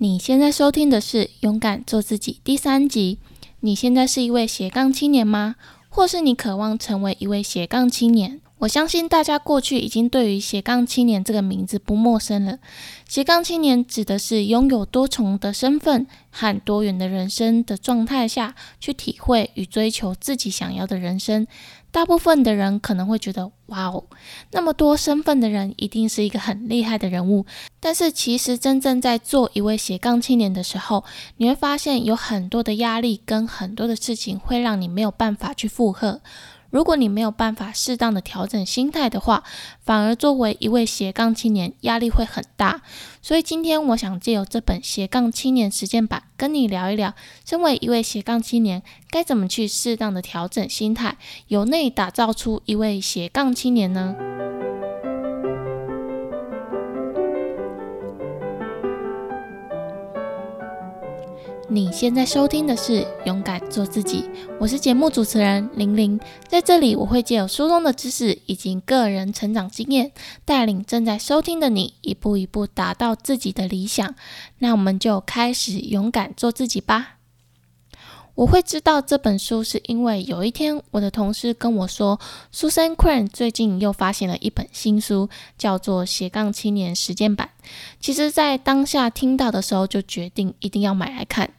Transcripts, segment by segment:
你现在收听的是《勇敢做自己》第三集。你现在是一位斜杠青年吗？或是你渴望成为一位斜杠青年？我相信大家过去已经对于斜杠青年这个名字不陌生了。斜杠青年指的是拥有多重的身份和多元的人生的状态下去体会与追求自己想要的人生。大部分的人可能会觉得，哇哦，那么多身份的人一定是一个很厉害的人物。但是其实真正在做一位斜杠青年的时候，你会发现有很多的压力跟很多的事情会让你没有办法去负荷。如果你没有办法适当的调整心态的话，反而作为一位斜杠青年压力会很大。所以今天我想借由这本斜杠青年实践版，跟你聊一聊，身为一位斜杠青年，该怎么去适当的调整心态，由内打造出一位斜杠青年呢？你现在收听的是《勇敢做自己》，我是节目主持人玲玲，在这里我会借由书中的知识以及个人成长经验，带领正在收听的你一步一步达到自己的理想。那我们就开始勇敢做自己吧。我会知道这本书，是因为有一天我的同事跟我说，Susan Crane 最近又发行了一本新书，叫做《斜杠青年实践版》。其实，在当下听到的时候，就决定一定要买来看。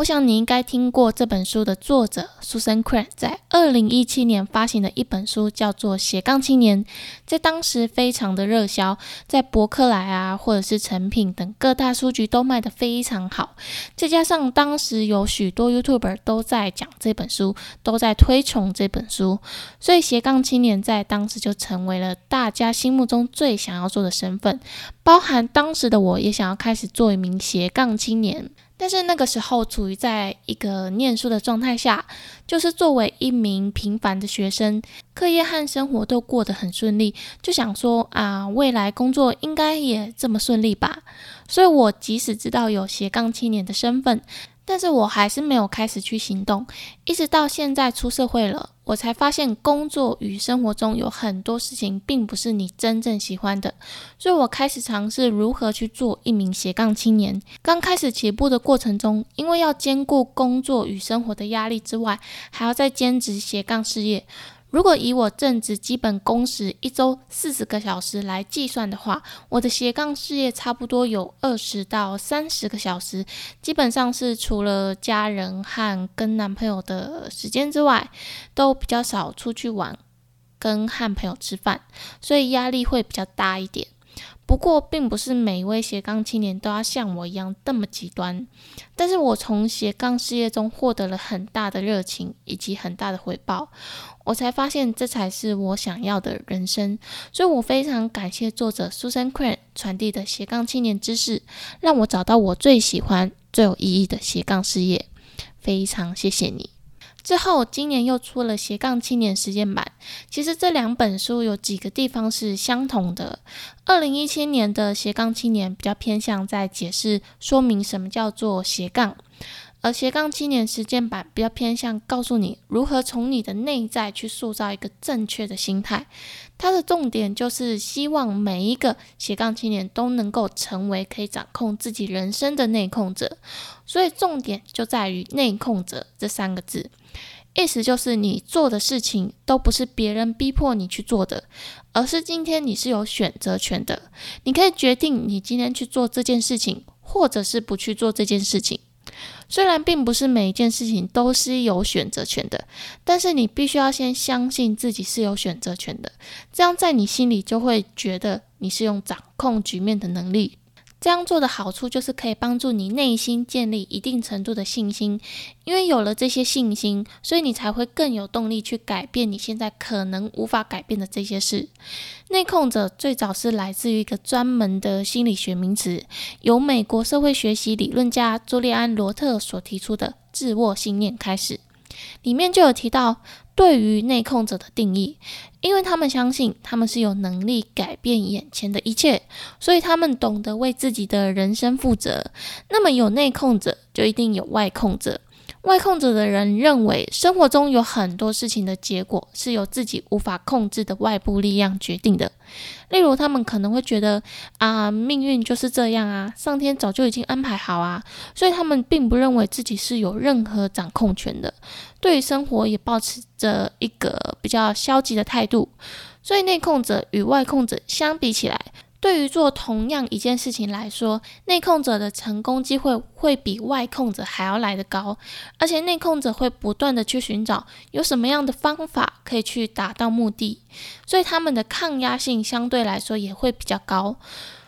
我想你应该听过这本书的作者 Susan Crane 在二零一七年发行的一本书，叫做《斜杠青年》，在当时非常的热销，在博客来啊，或者是成品等各大书局都卖得非常好。再加上当时有许多 YouTuber 都在讲这本书，都在推崇这本书，所以斜杠青年在当时就成为了大家心目中最想要做的身份。包含当时的我也想要开始做一名斜杠青年。但是那个时候处于在一个念书的状态下，就是作为一名平凡的学生，课业和生活都过得很顺利，就想说啊，未来工作应该也这么顺利吧。所以我即使知道有斜杠青年的身份。但是我还是没有开始去行动，一直到现在出社会了，我才发现工作与生活中有很多事情并不是你真正喜欢的，所以我开始尝试如何去做一名斜杠青年。刚开始起步的过程中，因为要兼顾工作与生活的压力之外，还要再兼职斜杠事业。如果以我正职基本工时一周四十个小时来计算的话，我的斜杠事业差不多有二十到三十个小时，基本上是除了家人和跟男朋友的时间之外，都比较少出去玩，跟和朋友吃饭，所以压力会比较大一点。不过，并不是每一位斜杠青年都要像我一样这么极端。但是我从斜杠事业中获得了很大的热情以及很大的回报，我才发现这才是我想要的人生。所以我非常感谢作者 Susan Crane 传递的斜杠青年知识，让我找到我最喜欢、最有意义的斜杠事业。非常谢谢你。之后，今年又出了《斜杠青年实践版》。其实这两本书有几个地方是相同的。二零一七年的《斜杠青年》比较偏向在解释、说明什么叫做斜杠。而斜杠青年实践版比较偏向告诉你如何从你的内在去塑造一个正确的心态。它的重点就是希望每一个斜杠青年都能够成为可以掌控自己人生的内控者。所以重点就在于“内控者”这三个字，意思就是你做的事情都不是别人逼迫你去做的，而是今天你是有选择权的。你可以决定你今天去做这件事情，或者是不去做这件事情。虽然并不是每一件事情都是有选择权的，但是你必须要先相信自己是有选择权的，这样在你心里就会觉得你是用掌控局面的能力。这样做的好处就是可以帮助你内心建立一定程度的信心，因为有了这些信心，所以你才会更有动力去改变你现在可能无法改变的这些事。内控者最早是来自于一个专门的心理学名词，由美国社会学习理论家朱利安·罗特所提出的自我信念开始，里面就有提到。对于内控者的定义，因为他们相信他们是有能力改变眼前的一切，所以他们懂得为自己的人生负责。那么有内控者，就一定有外控者。外控者的人认为，生活中有很多事情的结果是由自己无法控制的外部力量决定的。例如，他们可能会觉得啊，命运就是这样啊，上天早就已经安排好啊，所以他们并不认为自己是有任何掌控权的。对于生活也保持着一个比较消极的态度。所以，内控者与外控者相比起来，对于做同样一件事情来说，内控者的成功机会会比外控者还要来得高，而且内控者会不断的去寻找有什么样的方法可以去达到目的，所以他们的抗压性相对来说也会比较高。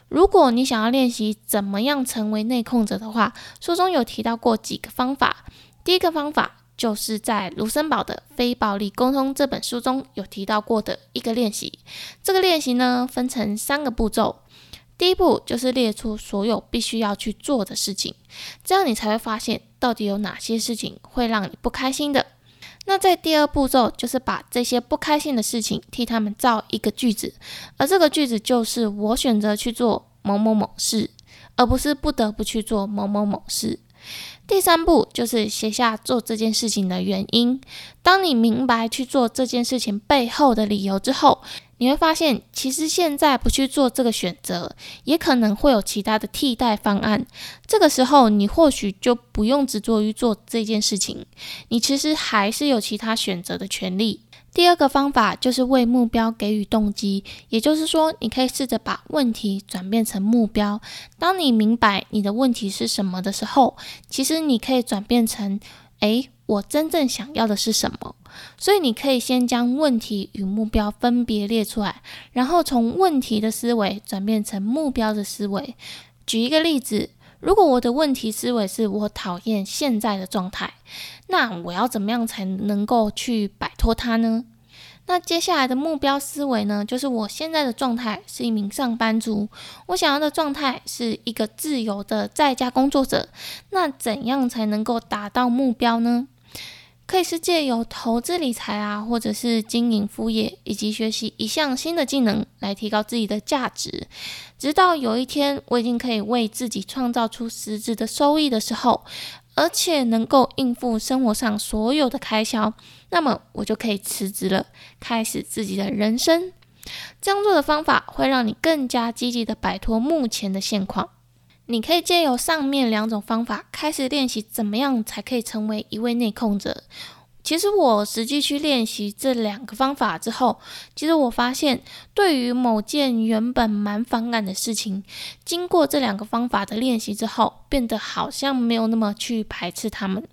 如果你想要练习怎么样成为内控者的话，书中有提到过几个方法，第一个方法。就是在卢森堡的《非暴力沟通》这本书中有提到过的一个练习。这个练习呢，分成三个步骤。第一步就是列出所有必须要去做的事情，这样你才会发现到底有哪些事情会让你不开心的。那在第二步骤，就是把这些不开心的事情替他们造一个句子，而这个句子就是我选择去做某某某事，而不是不得不去做某某某事。第三步就是写下做这件事情的原因。当你明白去做这件事情背后的理由之后，你会发现，其实现在不去做这个选择，也可能会有其他的替代方案。这个时候，你或许就不用执着于做这件事情，你其实还是有其他选择的权利。第二个方法就是为目标给予动机，也就是说，你可以试着把问题转变成目标。当你明白你的问题是什么的时候，其实你可以转变成：诶，我真正想要的是什么？所以你可以先将问题与目标分别列出来，然后从问题的思维转变成目标的思维。举一个例子，如果我的问题思维是我讨厌现在的状态。那我要怎么样才能够去摆脱它呢？那接下来的目标思维呢？就是我现在的状态是一名上班族，我想要的状态是一个自由的在家工作者。那怎样才能够达到目标呢？可以是借由投资理财啊，或者是经营副业，以及学习一项新的技能来提高自己的价值，直到有一天我已经可以为自己创造出实质的收益的时候。而且能够应付生活上所有的开销，那么我就可以辞职了，开始自己的人生。这样做的方法会让你更加积极的摆脱目前的现况。你可以借由上面两种方法开始练习，怎么样才可以成为一位内控者。其实我实际去练习这两个方法之后，其实我发现，对于某件原本蛮反感的事情，经过这两个方法的练习之后，变得好像没有那么去排斥他们，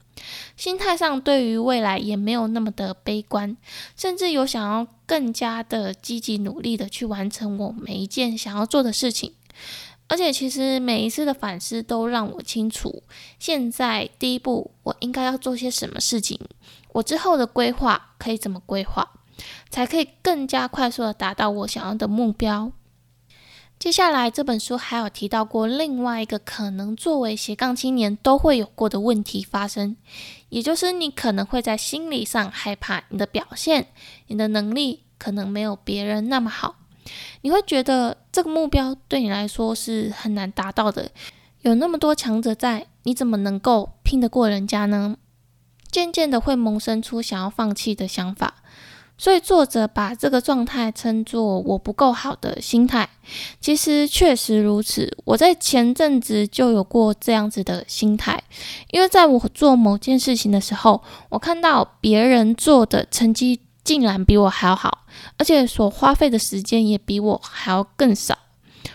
心态上对于未来也没有那么的悲观，甚至有想要更加的积极努力的去完成我每一件想要做的事情。而且，其实每一次的反思都让我清楚，现在第一步我应该要做些什么事情。我之后的规划可以怎么规划，才可以更加快速的达到我想要的目标？接下来这本书还有提到过另外一个可能作为斜杠青年都会有过的问题发生，也就是你可能会在心理上害怕你的表现，你的能力可能没有别人那么好，你会觉得这个目标对你来说是很难达到的，有那么多强者在，你怎么能够拼得过人家呢？渐渐的会萌生出想要放弃的想法，所以作者把这个状态称作“我不够好的心态”。其实确实如此，我在前阵子就有过这样子的心态，因为在我做某件事情的时候，我看到别人做的成绩竟然比我还要好，而且所花费的时间也比我还要更少，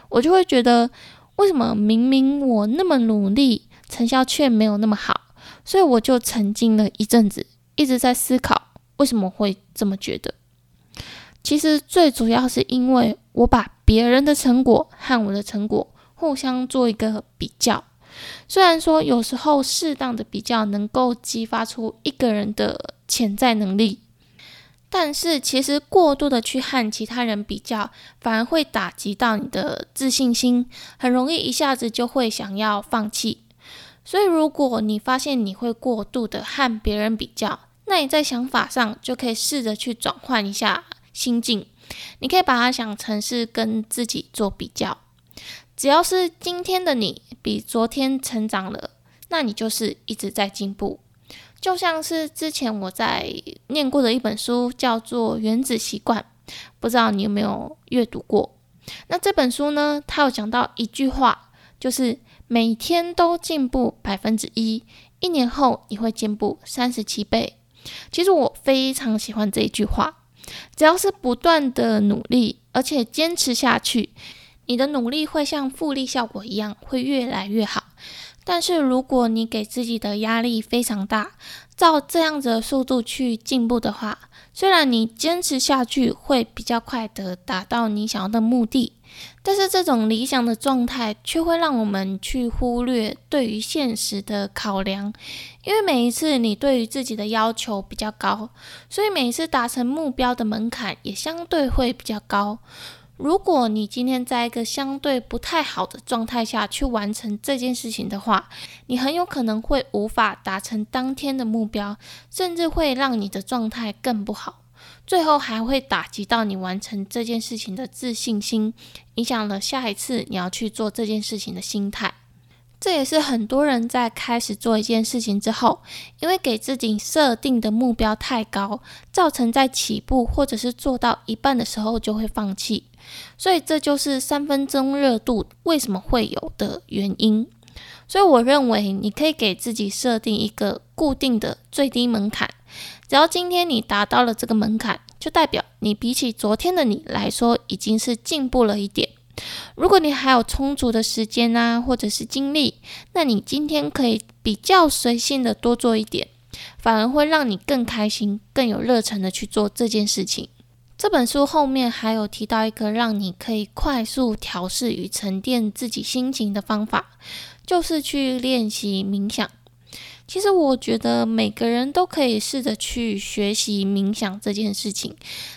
我就会觉得，为什么明明我那么努力，成效却没有那么好？所以我就沉浸了一阵子，一直在思考为什么会这么觉得。其实最主要是因为我把别人的成果和我的成果互相做一个比较。虽然说有时候适当的比较能够激发出一个人的潜在能力，但是其实过度的去和其他人比较，反而会打击到你的自信心，很容易一下子就会想要放弃。所以，如果你发现你会过度的和别人比较，那你在想法上就可以试着去转换一下心境。你可以把它想成是跟自己做比较。只要是今天的你比昨天成长了，那你就是一直在进步。就像是之前我在念过的一本书，叫做《原子习惯》，不知道你有没有阅读过？那这本书呢，它有讲到一句话，就是每天都进步百分之一，一年后你会进步三十七倍。其实我非常喜欢这一句话，只要是不断的努力，而且坚持下去，你的努力会像复利效果一样，会越来越好。但是如果你给自己的压力非常大，照这样子的速度去进步的话，虽然你坚持下去会比较快的达到你想要的目的，但是这种理想的状态却会让我们去忽略对于现实的考量，因为每一次你对于自己的要求比较高，所以每一次达成目标的门槛也相对会比较高。如果你今天在一个相对不太好的状态下去完成这件事情的话，你很有可能会无法达成当天的目标，甚至会让你的状态更不好，最后还会打击到你完成这件事情的自信心，影响了下一次你要去做这件事情的心态。这也是很多人在开始做一件事情之后，因为给自己设定的目标太高，造成在起步或者是做到一半的时候就会放弃。所以这就是三分钟热度为什么会有的原因。所以我认为你可以给自己设定一个固定的最低门槛，只要今天你达到了这个门槛，就代表你比起昨天的你来说已经是进步了一点。如果你还有充足的时间啊，或者是精力，那你今天可以比较随性的多做一点，反而会让你更开心、更有热忱的去做这件事情。这本书后面还有提到一个让你可以快速调试与沉淀自己心情的方法，就是去练习冥想。其实我觉得每个人都可以试着去学习冥想这件事情。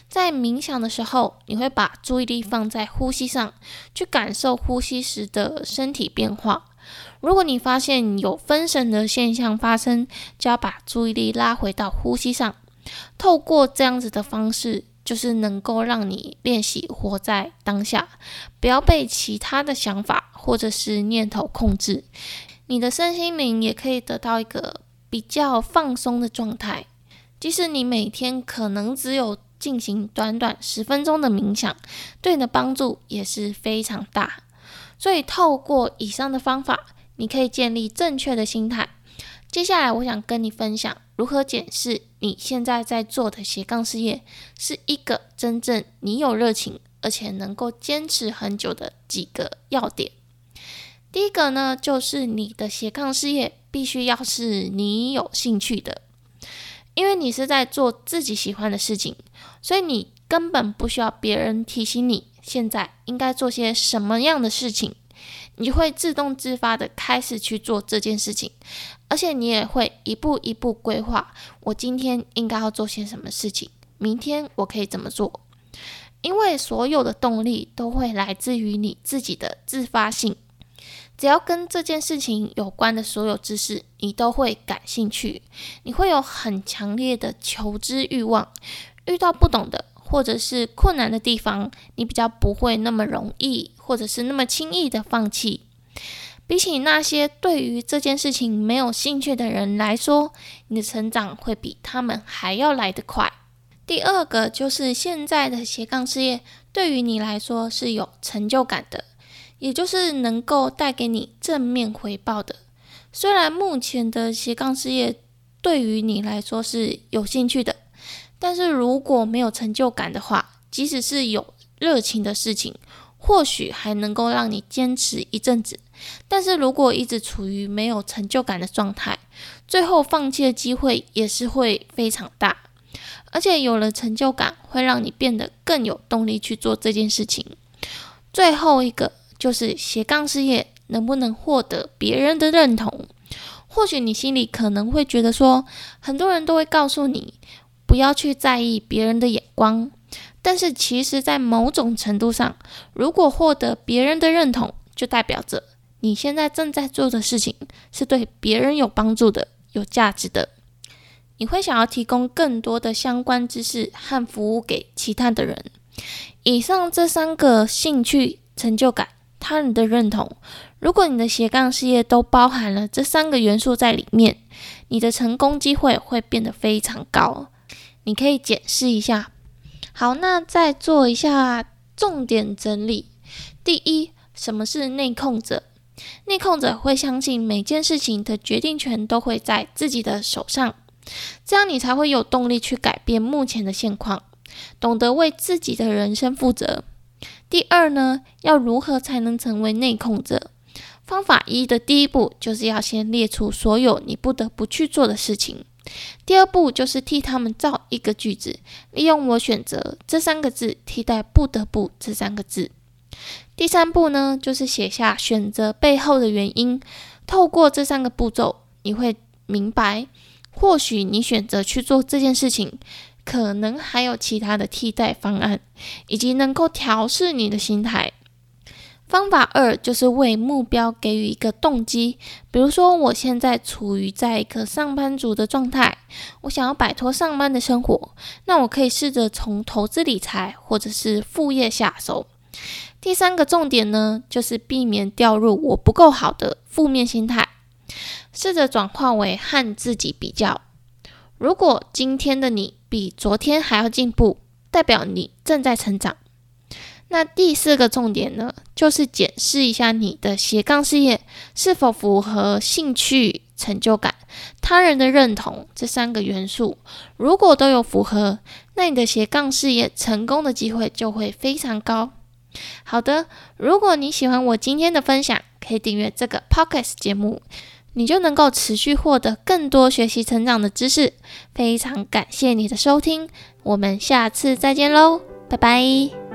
在冥想的时候，你会把注意力放在呼吸上，去感受呼吸时的身体变化。如果你发现有分神的现象发生，就要把注意力拉回到呼吸上。透过这样子的方式，就是能够让你练习活在当下，不要被其他的想法或者是念头控制。你的身心灵也可以得到一个比较放松的状态，即使你每天可能只有进行短短十分钟的冥想，对你的帮助也是非常大。所以透过以上的方法，你可以建立正确的心态。接下来，我想跟你分享如何检视你现在在做的斜杠事业是一个真正你有热情而且能够坚持很久的几个要点。第一个呢，就是你的斜杠事业必须要是你有兴趣的，因为你是在做自己喜欢的事情，所以你根本不需要别人提醒你现在应该做些什么样的事情，你会自动自发的开始去做这件事情，而且你也会一步一步规划，我今天应该要做些什么事情，明天我可以怎么做，因为所有的动力都会来自于你自己的自发性。只要跟这件事情有关的所有知识，你都会感兴趣，你会有很强烈的求知欲望。遇到不懂的或者是困难的地方，你比较不会那么容易，或者是那么轻易的放弃。比起那些对于这件事情没有兴趣的人来说，你的成长会比他们还要来得快。第二个就是现在的斜杠事业对于你来说是有成就感的。也就是能够带给你正面回报的。虽然目前的斜杠事业对于你来说是有兴趣的，但是如果没有成就感的话，即使是有热情的事情，或许还能够让你坚持一阵子。但是如果一直处于没有成就感的状态，最后放弃的机会也是会非常大。而且有了成就感，会让你变得更有动力去做这件事情。最后一个。就是斜杠事业能不能获得别人的认同？或许你心里可能会觉得说，很多人都会告诉你不要去在意别人的眼光，但是其实，在某种程度上，如果获得别人的认同，就代表着你现在正在做的事情是对别人有帮助的、有价值的。你会想要提供更多的相关知识和服务给其他的人。以上这三个兴趣、成就感。他人的认同，如果你的斜杠事业都包含了这三个元素在里面，你的成功机会会变得非常高。你可以检视一下。好，那再做一下重点整理。第一，什么是内控者？内控者会相信每件事情的决定权都会在自己的手上，这样你才会有动力去改变目前的现况，懂得为自己的人生负责。第二呢，要如何才能成为内控者？方法一的第一步就是要先列出所有你不得不去做的事情。第二步就是替他们造一个句子，利用“我选择”这三个字替代“不得不”这三个字。第三步呢，就是写下选择背后的原因。透过这三个步骤，你会明白，或许你选择去做这件事情，可能还有其他的替代方案，以及能够调试你的心态。方法二就是为目标给予一个动机。比如说，我现在处于在一个上班族的状态，我想要摆脱上班的生活，那我可以试着从投资理财或者是副业下手。第三个重点呢，就是避免掉入我不够好的负面心态，试着转化为和自己比较。如果今天的你比昨天还要进步，代表你正在成长。那第四个重点呢，就是检视一下你的斜杠事业是否符合兴趣、成就感、他人的认同这三个元素。如果都有符合，那你的斜杠事业成功的机会就会非常高。好的，如果你喜欢我今天的分享，可以订阅这个 Pocket 节目，你就能够持续获得更多学习成长的知识。非常感谢你的收听，我们下次再见喽，拜拜。